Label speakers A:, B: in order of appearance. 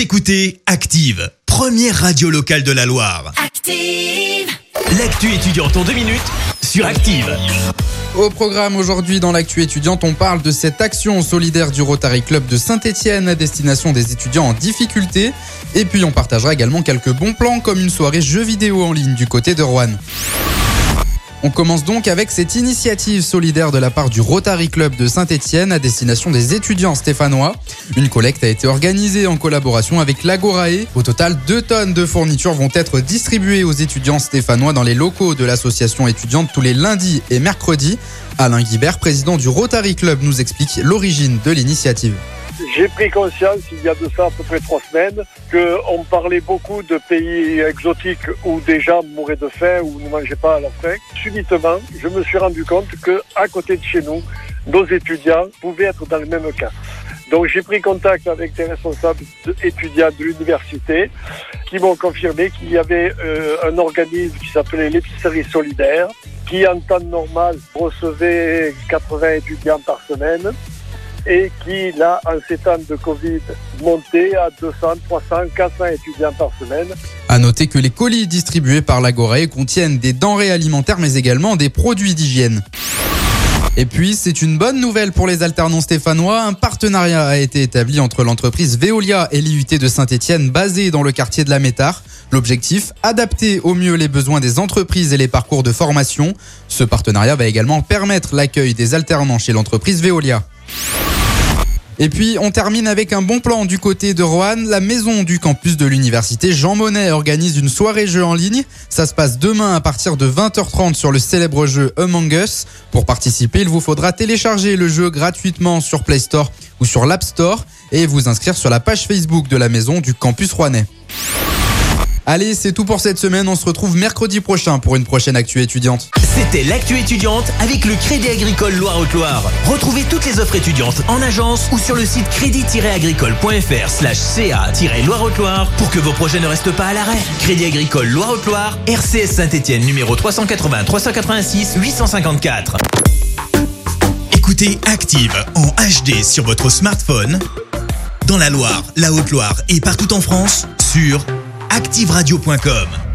A: Vous écoutez Active, première radio locale de la Loire.
B: Active.
A: L'actu étudiante en deux minutes sur Active.
C: Au programme aujourd'hui dans l'actu étudiante, on parle de cette action solidaire du Rotary Club de Saint-Etienne à destination des étudiants en difficulté. Et puis on partagera également quelques bons plans comme une soirée jeux vidéo en ligne du côté de Rouen. On commence donc avec cette initiative solidaire de la part du Rotary Club de Saint-Etienne à destination des étudiants stéphanois. Une collecte a été organisée en collaboration avec l'Agorae. Au total, deux tonnes de fournitures vont être distribuées aux étudiants stéphanois dans les locaux de l'association étudiante tous les lundis et mercredis. Alain Guibert, président du Rotary Club, nous explique l'origine de l'initiative.
D: J'ai pris conscience, il y a de ça à peu près trois semaines, qu'on parlait beaucoup de pays exotiques où des gens mouraient de faim ou ne mangeaient pas à la faim. Subitement, je me suis rendu compte que à côté de chez nous, nos étudiants pouvaient être dans le même cas. Donc j'ai pris contact avec des responsables étudiants de l'université qui m'ont confirmé qu'il y avait euh, un organisme qui s'appelait l'épicerie solidaire qui en temps normal recevait 80 étudiants par semaine et qui, là, en ces temps de Covid, montait à 200, 300, 400 étudiants par semaine.
C: À noter que les colis distribués par l'Agoré contiennent des denrées alimentaires mais également des produits d'hygiène. Et puis, c'est une bonne nouvelle pour les alternants stéphanois. Un partenariat a été établi entre l'entreprise Veolia et l'IUT de Saint-Etienne, basée dans le quartier de la Métard. L'objectif, adapter au mieux les besoins des entreprises et les parcours de formation. Ce partenariat va également permettre l'accueil des alternants chez l'entreprise Veolia. Et puis, on termine avec un bon plan du côté de Roanne. La maison du campus de l'université Jean Monnet organise une soirée jeu en ligne. Ça se passe demain à partir de 20h30 sur le célèbre jeu Among Us. Pour participer, il vous faudra télécharger le jeu gratuitement sur Play Store ou sur l'App Store et vous inscrire sur la page Facebook de la maison du campus rouennais. Allez, c'est tout pour cette semaine. On se retrouve mercredi prochain pour une prochaine actu étudiante.
A: C'était l'actu étudiante avec le Crédit Agricole Loire-Haute-Loire. Retrouvez toutes les offres étudiantes en agence ou sur le site crédit-agricole.fr slash ca-loire-haute-loire pour que vos projets ne restent pas à l'arrêt. Crédit Agricole Loire-Haute-Loire, RCS Saint-Etienne numéro 380 386 854. Écoutez Active en HD sur votre smartphone, dans la Loire, la Haute-Loire et partout en France, sur activeradio.com.